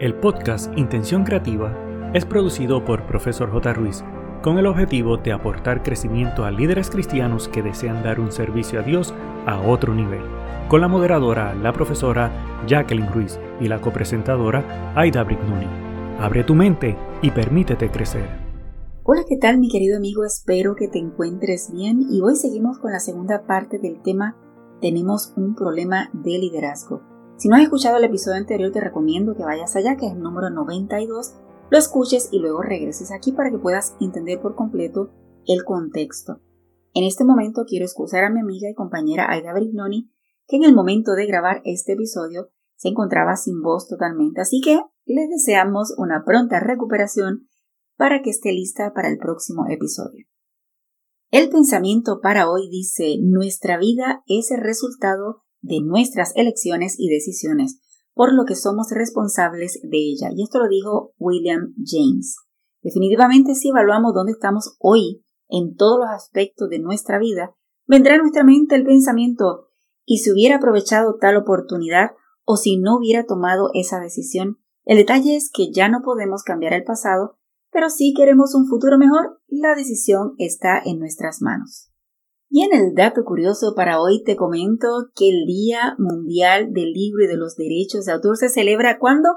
El podcast Intención Creativa es producido por Profesor J. Ruiz con el objetivo de aportar crecimiento a líderes cristianos que desean dar un servicio a Dios a otro nivel, con la moderadora, la profesora Jacqueline Ruiz y la copresentadora Aida Brignoni. Abre tu mente y permítete crecer. Hola, ¿qué tal mi querido amigo? Espero que te encuentres bien y hoy seguimos con la segunda parte del tema Tenemos un problema de liderazgo. Si no has escuchado el episodio anterior, te recomiendo que vayas allá, que es el número 92, lo escuches y luego regreses aquí para que puedas entender por completo el contexto. En este momento quiero excusar a mi amiga y compañera Aida Brignoni, que en el momento de grabar este episodio se encontraba sin voz totalmente, así que le deseamos una pronta recuperación para que esté lista para el próximo episodio. El pensamiento para hoy dice, nuestra vida es el resultado de nuestras elecciones y decisiones, por lo que somos responsables de ella. Y esto lo dijo William James. Definitivamente si evaluamos dónde estamos hoy en todos los aspectos de nuestra vida, vendrá a nuestra mente el pensamiento y si hubiera aprovechado tal oportunidad o si no hubiera tomado esa decisión. El detalle es que ya no podemos cambiar el pasado, pero si queremos un futuro mejor, la decisión está en nuestras manos. Y en el dato curioso para hoy te comento que el Día Mundial del Libro y de los Derechos de Autor se celebra cuando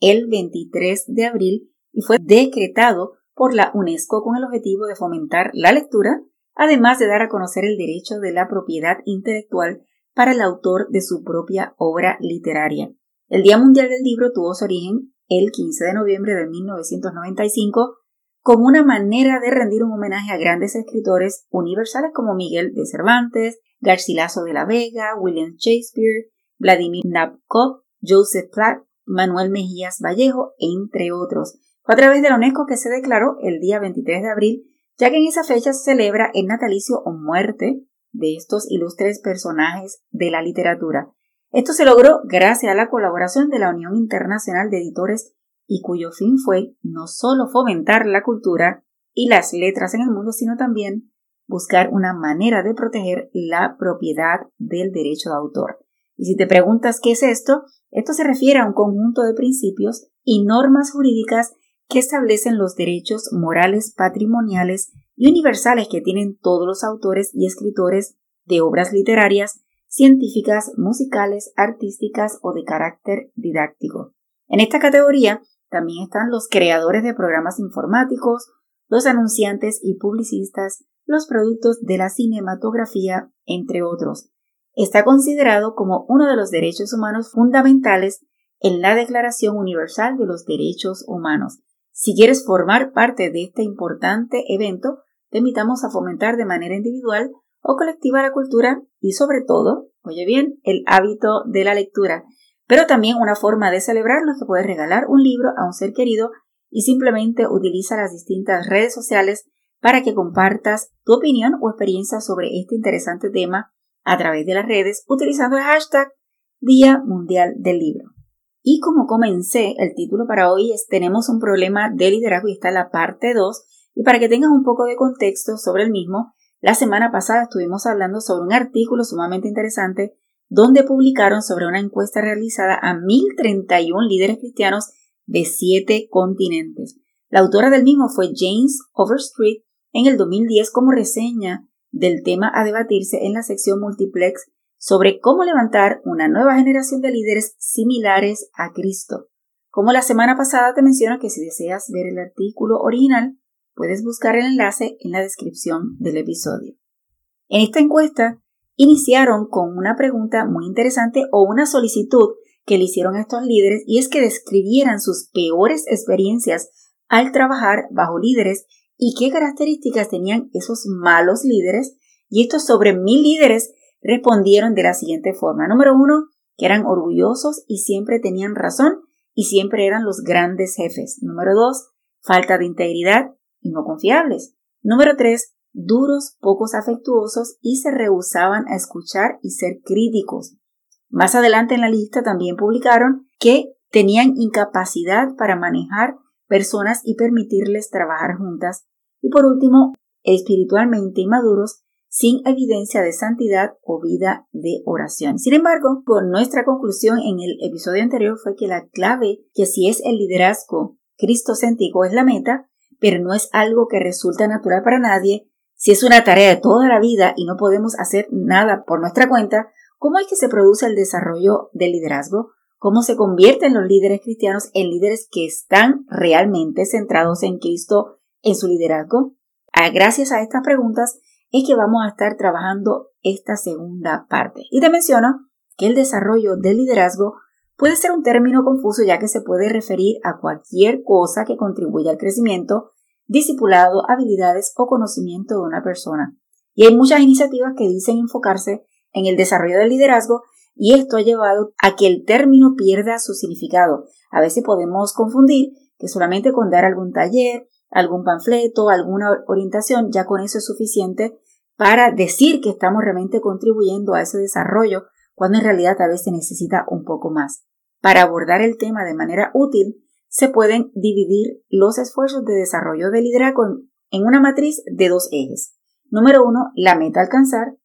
el 23 de abril y fue decretado por la UNESCO con el objetivo de fomentar la lectura, además de dar a conocer el derecho de la propiedad intelectual para el autor de su propia obra literaria. El Día Mundial del Libro tuvo su origen el 15 de noviembre de 1995 como una manera de rendir un homenaje a grandes escritores universales como Miguel de Cervantes, Garcilaso de la Vega, William Shakespeare, Vladimir Nabokov, Joseph Platt, Manuel Mejías Vallejo, entre otros. Fue a través de la UNESCO que se declaró el día 23 de abril, ya que en esa fecha se celebra el natalicio o muerte de estos ilustres personajes de la literatura. Esto se logró gracias a la colaboración de la Unión Internacional de Editores y cuyo fin fue no solo fomentar la cultura y las letras en el mundo, sino también buscar una manera de proteger la propiedad del derecho de autor. Y si te preguntas qué es esto, esto se refiere a un conjunto de principios y normas jurídicas que establecen los derechos morales, patrimoniales y universales que tienen todos los autores y escritores de obras literarias, científicas, musicales, artísticas o de carácter didáctico. En esta categoría también están los creadores de programas informáticos, los anunciantes y publicistas, los productos de la cinematografía, entre otros. Está considerado como uno de los derechos humanos fundamentales en la Declaración Universal de los Derechos Humanos. Si quieres formar parte de este importante evento, te invitamos a fomentar de manera individual o colectiva la cultura y sobre todo, oye bien, el hábito de la lectura pero también una forma de celebrarlo es que puedes regalar un libro a un ser querido y simplemente utiliza las distintas redes sociales para que compartas tu opinión o experiencia sobre este interesante tema a través de las redes utilizando el hashtag Día Mundial del Libro. Y como comencé, el título para hoy es Tenemos un problema de liderazgo y está la parte 2. Y para que tengas un poco de contexto sobre el mismo, la semana pasada estuvimos hablando sobre un artículo sumamente interesante donde publicaron sobre una encuesta realizada a 1.031 líderes cristianos de siete continentes. La autora del mismo fue James Overstreet en el 2010 como reseña del tema a debatirse en la sección multiplex sobre cómo levantar una nueva generación de líderes similares a Cristo. Como la semana pasada te menciono que si deseas ver el artículo original, puedes buscar el enlace en la descripción del episodio. En esta encuesta iniciaron con una pregunta muy interesante o una solicitud que le hicieron a estos líderes y es que describieran sus peores experiencias al trabajar bajo líderes y qué características tenían esos malos líderes y estos sobre mil líderes respondieron de la siguiente forma. Número uno, que eran orgullosos y siempre tenían razón y siempre eran los grandes jefes. Número dos, falta de integridad y no confiables. Número tres, duros, pocos afectuosos y se rehusaban a escuchar y ser críticos. Más adelante en la lista también publicaron que tenían incapacidad para manejar personas y permitirles trabajar juntas. Y por último, espiritualmente inmaduros, sin evidencia de santidad o vida de oración. Sin embargo, con nuestra conclusión en el episodio anterior fue que la clave, que si es el liderazgo cristocéntrico es la meta, pero no es algo que resulta natural para nadie, si es una tarea de toda la vida y no podemos hacer nada por nuestra cuenta, ¿cómo es que se produce el desarrollo del liderazgo? ¿Cómo se convierten los líderes cristianos en líderes que están realmente centrados en Cristo en su liderazgo? Ah, gracias a estas preguntas es que vamos a estar trabajando esta segunda parte. Y te menciono que el desarrollo del liderazgo puede ser un término confuso ya que se puede referir a cualquier cosa que contribuya al crecimiento, discipulado, habilidades o conocimiento de una persona. Y hay muchas iniciativas que dicen enfocarse en el desarrollo del liderazgo y esto ha llevado a que el término pierda su significado. A veces podemos confundir que solamente con dar algún taller, algún panfleto, alguna orientación, ya con eso es suficiente para decir que estamos realmente contribuyendo a ese desarrollo, cuando en realidad a veces necesita un poco más. Para abordar el tema de manera útil, se pueden dividir los esfuerzos de desarrollo de liderazgo en una matriz de dos ejes. Número uno, la meta alcanzar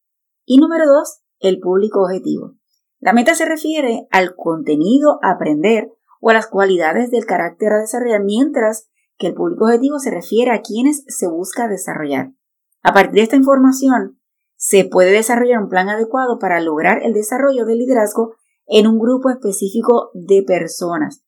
y número dos, el público objetivo. La meta se refiere al contenido a aprender o a las cualidades del carácter a desarrollar, mientras que el público objetivo se refiere a quienes se busca desarrollar. A partir de esta información, se puede desarrollar un plan adecuado para lograr el desarrollo del liderazgo en un grupo específico de personas.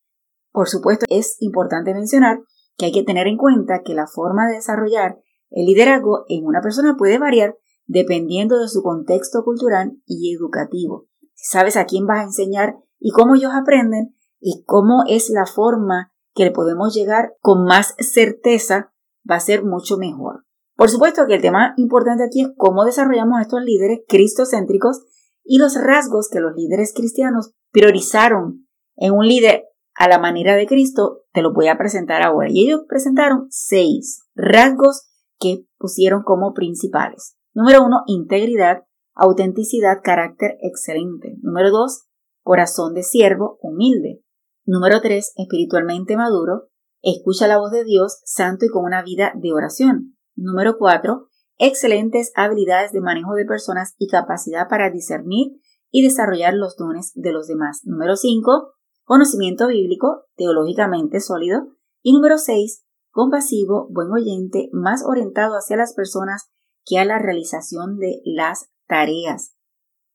Por supuesto, es importante mencionar que hay que tener en cuenta que la forma de desarrollar el liderazgo en una persona puede variar dependiendo de su contexto cultural y educativo. Si sabes a quién vas a enseñar y cómo ellos aprenden y cómo es la forma que le podemos llegar con más certeza, va a ser mucho mejor. Por supuesto que el tema importante aquí es cómo desarrollamos estos líderes cristocéntricos y los rasgos que los líderes cristianos priorizaron en un líder a la manera de Cristo, te lo voy a presentar ahora. Y ellos presentaron seis rasgos que pusieron como principales. Número uno, integridad, autenticidad, carácter excelente. Número dos, corazón de siervo, humilde. Número tres, espiritualmente maduro, escucha la voz de Dios, santo y con una vida de oración. Número 4. Excelentes habilidades de manejo de personas y capacidad para discernir y desarrollar los dones de los demás. Número 5. Conocimiento bíblico, teológicamente sólido. Y número 6. Compasivo, buen oyente, más orientado hacia las personas que a la realización de las tareas.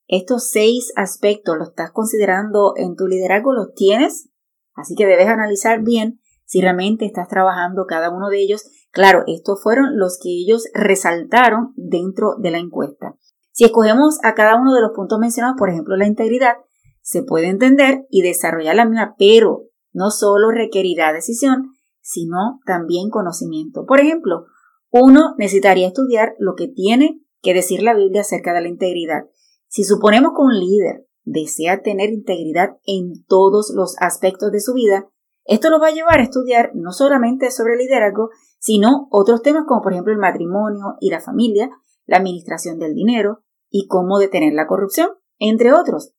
Estos seis aspectos los estás considerando en tu liderazgo, los tienes, así que debes analizar bien si realmente estás trabajando cada uno de ellos. Claro, estos fueron los que ellos resaltaron dentro de la encuesta. Si escogemos a cada uno de los puntos mencionados, por ejemplo, la integridad, se puede entender y desarrollar la misma, pero no solo requerirá decisión, sino también conocimiento. Por ejemplo, uno necesitaría estudiar lo que tiene que decir la Biblia acerca de la integridad. Si suponemos que un líder desea tener integridad en todos los aspectos de su vida, esto lo va a llevar a estudiar no solamente sobre liderazgo, sino otros temas como por ejemplo el matrimonio y la familia, la administración del dinero y cómo detener la corrupción, entre otros.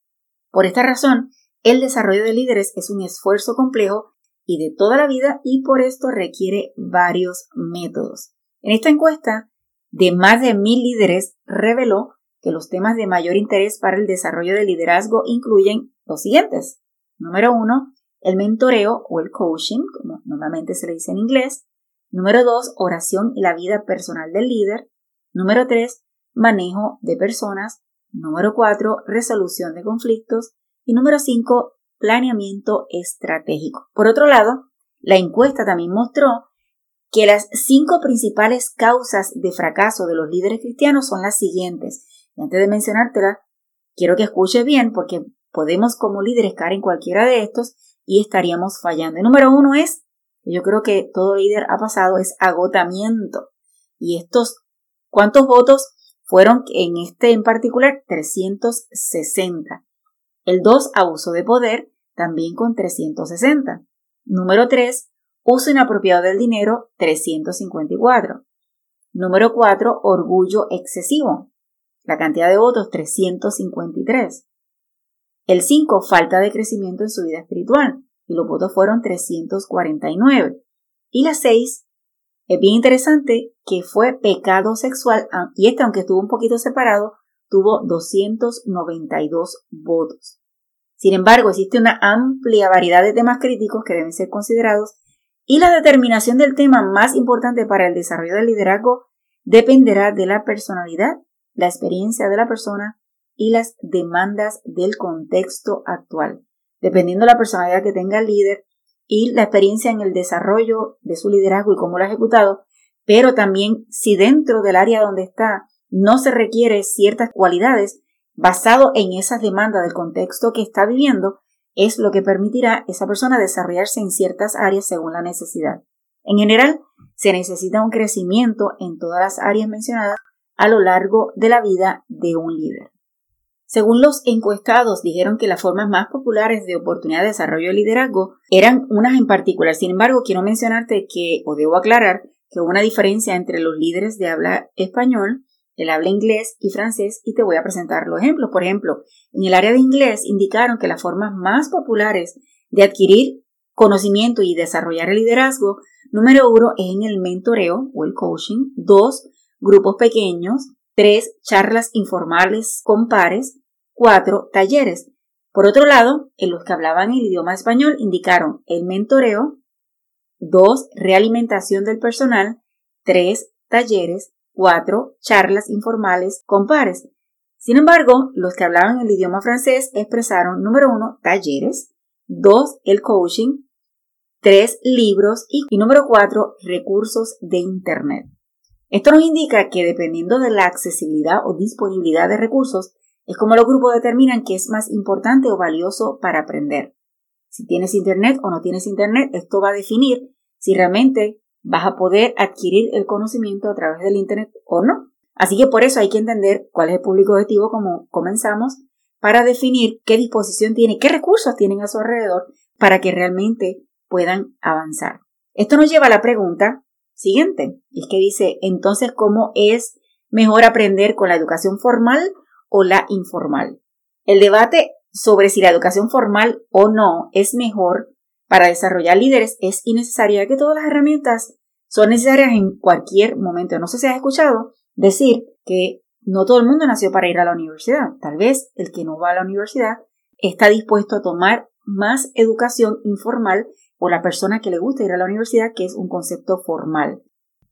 Por esta razón, el desarrollo de líderes es un esfuerzo complejo y de toda la vida y por esto requiere varios métodos. En esta encuesta, de más de mil líderes reveló que los temas de mayor interés para el desarrollo del liderazgo incluyen los siguientes. Número uno, el mentoreo o el coaching, como normalmente se le dice en inglés. Número dos, oración y la vida personal del líder. Número tres, manejo de personas. Número cuatro, resolución de conflictos. Y número cinco, planeamiento estratégico. Por otro lado, la encuesta también mostró que las cinco principales causas de fracaso de los líderes cristianos son las siguientes. Y antes de mencionártela, quiero que escuches bien porque podemos como líderes caer en cualquiera de estos y estaríamos fallando. Número uno es, yo creo que todo líder ha pasado, es agotamiento. Y estos, ¿cuántos votos fueron en este en particular? 360. El 2, abuso de poder, también con 360. Número 3, uso inapropiado del dinero, 354. Número 4, orgullo excesivo. La cantidad de votos, 353. El 5, falta de crecimiento en su vida espiritual, y los votos fueron 349. Y la 6, Es bien interesante que fue pecado sexual y este, aunque estuvo un poquito separado, tuvo 292 votos. Sin embargo, existe una amplia variedad de temas críticos que deben ser considerados y la determinación del tema más importante para el desarrollo del liderazgo dependerá de la personalidad, la experiencia de la persona y las demandas del contexto actual. Dependiendo de la personalidad que tenga el líder y la experiencia en el desarrollo de su liderazgo y cómo lo ha ejecutado, pero también si dentro del área donde está no se requiere ciertas cualidades, basado en esas demandas del contexto que está viviendo, es lo que permitirá a esa persona desarrollarse en ciertas áreas según la necesidad. En general, se necesita un crecimiento en todas las áreas mencionadas a lo largo de la vida de un líder. Según los encuestados, dijeron que las formas más populares de oportunidad de desarrollo de liderazgo eran unas en particular. Sin embargo, quiero mencionarte que, o debo aclarar, que hubo una diferencia entre los líderes de habla español él habla inglés y francés y te voy a presentar los ejemplos. Por ejemplo, en el área de inglés indicaron que las formas más populares de adquirir conocimiento y desarrollar el liderazgo, número uno es en el mentoreo o el coaching, dos, grupos pequeños, tres, charlas informales con pares, cuatro, talleres. Por otro lado, en los que hablaban el idioma español indicaron el mentoreo, dos, realimentación del personal, tres, talleres, cuatro charlas informales con pares. Sin embargo, los que hablaban el idioma francés expresaron, número uno, talleres, dos, el coaching, tres, libros y, y número cuatro, recursos de Internet. Esto nos indica que dependiendo de la accesibilidad o disponibilidad de recursos, es como los grupos determinan qué es más importante o valioso para aprender. Si tienes Internet o no tienes Internet, esto va a definir si realmente vas a poder adquirir el conocimiento a través del Internet o no. Así que por eso hay que entender cuál es el público objetivo, como comenzamos, para definir qué disposición tiene, qué recursos tienen a su alrededor para que realmente puedan avanzar. Esto nos lleva a la pregunta siguiente, y es que dice, entonces, ¿cómo es mejor aprender con la educación formal o la informal? El debate sobre si la educación formal o no es mejor para desarrollar líderes es innecesario ya que todas las herramientas son necesarias en cualquier momento. No sé si has escuchado decir que no todo el mundo nació para ir a la universidad. Tal vez el que no va a la universidad está dispuesto a tomar más educación informal o la persona que le gusta ir a la universidad, que es un concepto formal.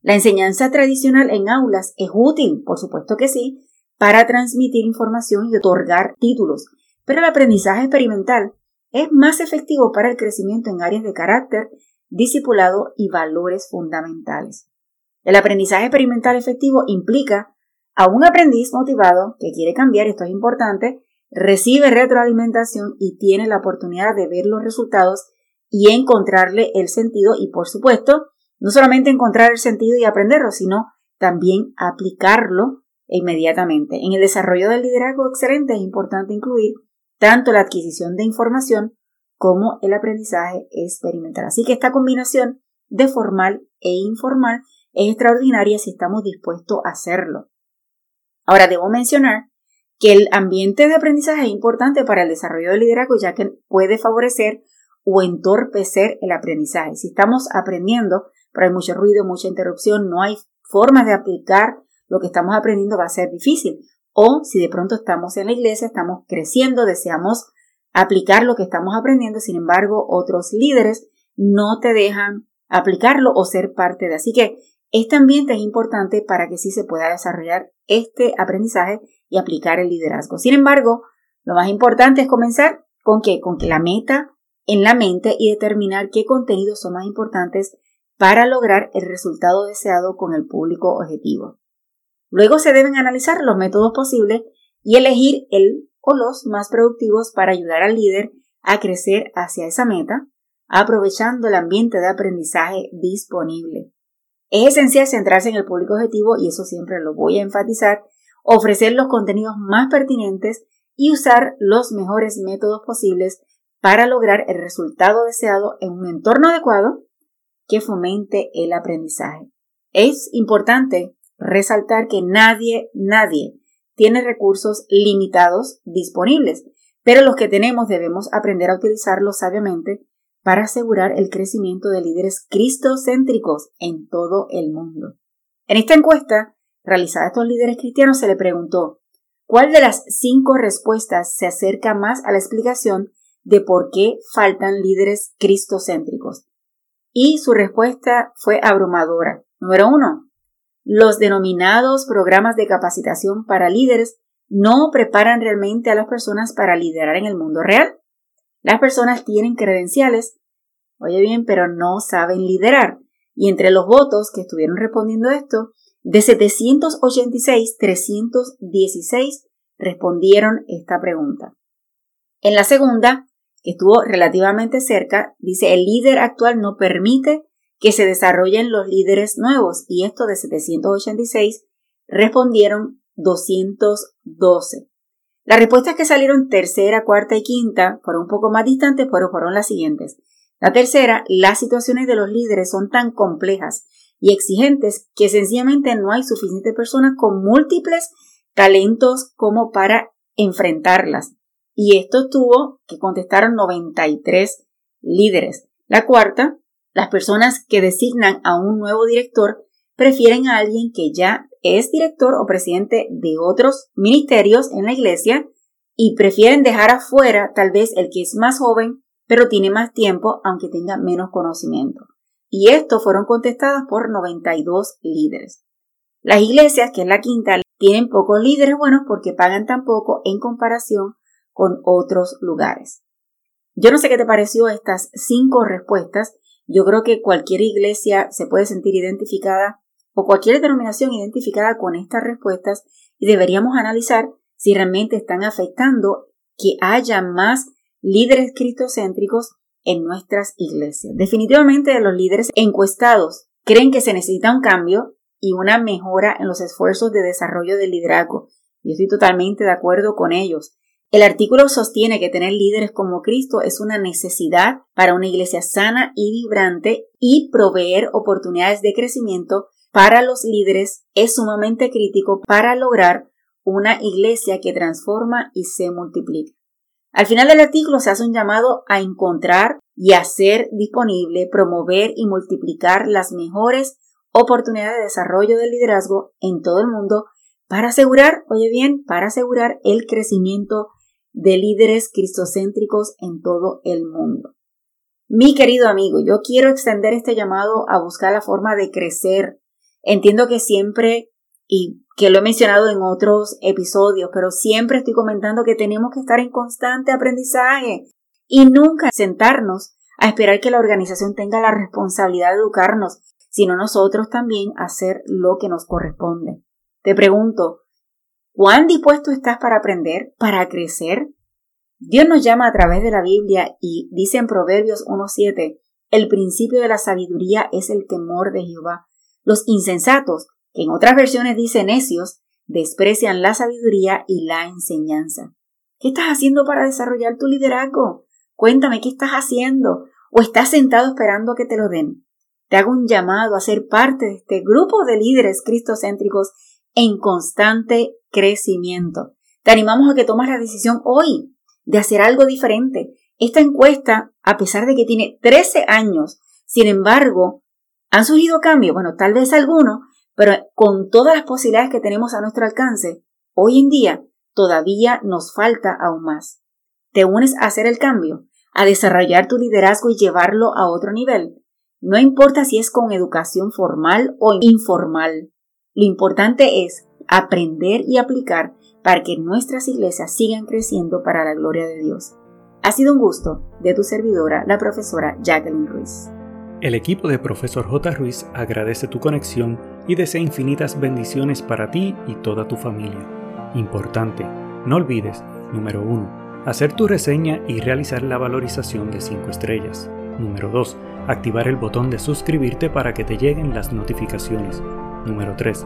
La enseñanza tradicional en aulas es útil, por supuesto que sí, para transmitir información y otorgar títulos, pero el aprendizaje experimental es más efectivo para el crecimiento en áreas de carácter, discipulado y valores fundamentales. El aprendizaje experimental efectivo implica a un aprendiz motivado que quiere cambiar, esto es importante, recibe retroalimentación y tiene la oportunidad de ver los resultados y encontrarle el sentido y por supuesto, no solamente encontrar el sentido y aprenderlo, sino también aplicarlo inmediatamente. En el desarrollo del liderazgo excelente es importante incluir tanto la adquisición de información como el aprendizaje experimental. Así que esta combinación de formal e informal es extraordinaria si estamos dispuestos a hacerlo. Ahora debo mencionar que el ambiente de aprendizaje es importante para el desarrollo del liderazgo ya que puede favorecer o entorpecer el aprendizaje. Si estamos aprendiendo, pero hay mucho ruido, mucha interrupción, no hay formas de aplicar lo que estamos aprendiendo, va a ser difícil. O si de pronto estamos en la iglesia, estamos creciendo, deseamos aplicar lo que estamos aprendiendo, sin embargo, otros líderes no te dejan aplicarlo o ser parte de. Así que este ambiente es importante para que sí se pueda desarrollar este aprendizaje y aplicar el liderazgo. Sin embargo, lo más importante es comenzar con que con que la meta en la mente y determinar qué contenidos son más importantes para lograr el resultado deseado con el público objetivo. Luego se deben analizar los métodos posibles y elegir el o los más productivos para ayudar al líder a crecer hacia esa meta, aprovechando el ambiente de aprendizaje disponible. Es esencial centrarse en el público objetivo y eso siempre lo voy a enfatizar, ofrecer los contenidos más pertinentes y usar los mejores métodos posibles para lograr el resultado deseado en un entorno adecuado que fomente el aprendizaje. Es importante resaltar que nadie, nadie tiene recursos limitados disponibles, pero los que tenemos debemos aprender a utilizarlos sabiamente para asegurar el crecimiento de líderes cristocéntricos en todo el mundo. En esta encuesta, realizada a estos líderes cristianos, se le preguntó ¿cuál de las cinco respuestas se acerca más a la explicación de por qué faltan líderes cristocéntricos? Y su respuesta fue abrumadora. Número uno, los denominados programas de capacitación para líderes no preparan realmente a las personas para liderar en el mundo real. Las personas tienen credenciales, oye bien, pero no saben liderar. Y entre los votos que estuvieron respondiendo esto, de 786, 316 respondieron esta pregunta. En la segunda, que estuvo relativamente cerca, dice el líder actual no permite que se desarrollen los líderes nuevos y esto de 786 respondieron 212. Las respuestas que salieron tercera, cuarta y quinta fueron un poco más distantes, pero fueron las siguientes. La tercera, las situaciones de los líderes son tan complejas y exigentes que sencillamente no hay suficientes personas con múltiples talentos como para enfrentarlas. Y esto tuvo que contestar 93 líderes. La cuarta, las personas que designan a un nuevo director prefieren a alguien que ya es director o presidente de otros ministerios en la iglesia y prefieren dejar afuera tal vez el que es más joven pero tiene más tiempo aunque tenga menos conocimiento. Y esto fueron contestadas por 92 líderes. Las iglesias, que es la quinta, tienen pocos líderes buenos porque pagan tan poco en comparación con otros lugares. Yo no sé qué te pareció estas cinco respuestas yo creo que cualquier iglesia se puede sentir identificada o cualquier denominación identificada con estas respuestas y deberíamos analizar si realmente están afectando que haya más líderes cristocéntricos en nuestras iglesias. Definitivamente los líderes encuestados creen que se necesita un cambio y una mejora en los esfuerzos de desarrollo del liderazgo. Yo estoy totalmente de acuerdo con ellos. El artículo sostiene que tener líderes como Cristo es una necesidad para una iglesia sana y vibrante y proveer oportunidades de crecimiento para los líderes es sumamente crítico para lograr una iglesia que transforma y se multiplica. Al final del artículo se hace un llamado a encontrar y hacer disponible, promover y multiplicar las mejores oportunidades de desarrollo del liderazgo en todo el mundo para asegurar, oye bien, para asegurar el crecimiento de líderes cristocéntricos en todo el mundo. Mi querido amigo, yo quiero extender este llamado a buscar la forma de crecer. Entiendo que siempre, y que lo he mencionado en otros episodios, pero siempre estoy comentando que tenemos que estar en constante aprendizaje y nunca sentarnos a esperar que la organización tenga la responsabilidad de educarnos, sino nosotros también hacer lo que nos corresponde. Te pregunto, ¿Cuán dispuesto estás para aprender, para crecer? Dios nos llama a través de la Biblia y dice en Proverbios 1.7, el principio de la sabiduría es el temor de Jehová. Los insensatos, que en otras versiones dice necios, desprecian la sabiduría y la enseñanza. ¿Qué estás haciendo para desarrollar tu liderazgo? Cuéntame qué estás haciendo o estás sentado esperando a que te lo den. Te hago un llamado a ser parte de este grupo de líderes cristocéntricos en constante crecimiento. Te animamos a que tomes la decisión hoy de hacer algo diferente. Esta encuesta, a pesar de que tiene 13 años, sin embargo, han surgido cambios, bueno, tal vez algunos, pero con todas las posibilidades que tenemos a nuestro alcance, hoy en día todavía nos falta aún más. ¿Te unes a hacer el cambio? ¿A desarrollar tu liderazgo y llevarlo a otro nivel? No importa si es con educación formal o informal. Lo importante es aprender y aplicar para que nuestras iglesias sigan creciendo para la gloria de Dios. Ha sido un gusto de tu servidora, la profesora Jacqueline Ruiz. El equipo de Profesor J. Ruiz agradece tu conexión y desea infinitas bendiciones para ti y toda tu familia. Importante, no olvides, número 1, hacer tu reseña y realizar la valorización de 5 estrellas. Número 2, activar el botón de suscribirte para que te lleguen las notificaciones. Número 3,